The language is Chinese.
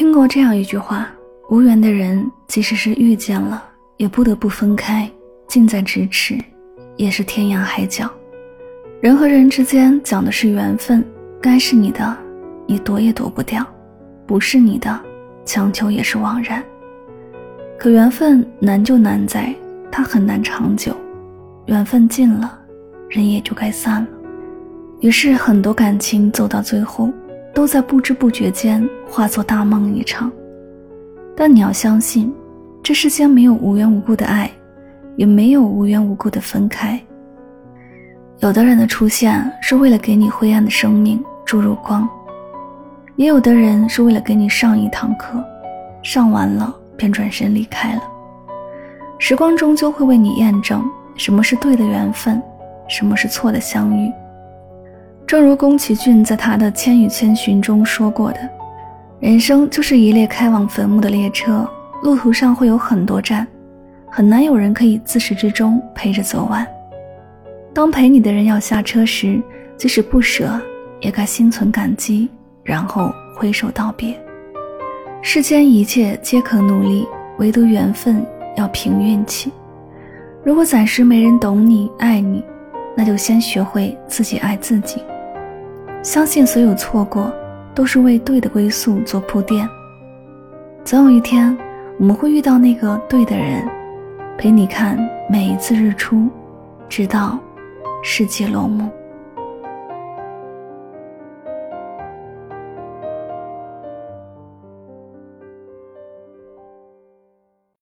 听过这样一句话：无缘的人，即使是遇见了，也不得不分开；近在咫尺，也是天涯海角。人和人之间讲的是缘分，该是你的，你躲也躲不掉；不是你的，强求也是枉然。可缘分难就难在，它很难长久。缘分尽了，人也就该散了。于是，很多感情走到最后。都在不知不觉间化作大梦一场，但你要相信，这世间没有无缘无故的爱，也没有无缘无故的分开。有的人的出现是为了给你灰暗的生命注入光，也有的人是为了给你上一堂课，上完了便转身离开了。时光终究会为你验证什么是对的缘分，什么是错的相遇。正如宫崎骏在他的《千与千寻》中说过的，人生就是一列开往坟墓的列车，路途上会有很多站，很难有人可以自始至终陪着走完。当陪你的人要下车时，即使不舍，也该心存感激，然后挥手道别。世间一切皆可努力，唯独缘分要凭运气。如果暂时没人懂你、爱你，那就先学会自己爱自己。相信所有错过，都是为对的归宿做铺垫。总有一天，我们会遇到那个对的人，陪你看每一次日出，直到世界落幕。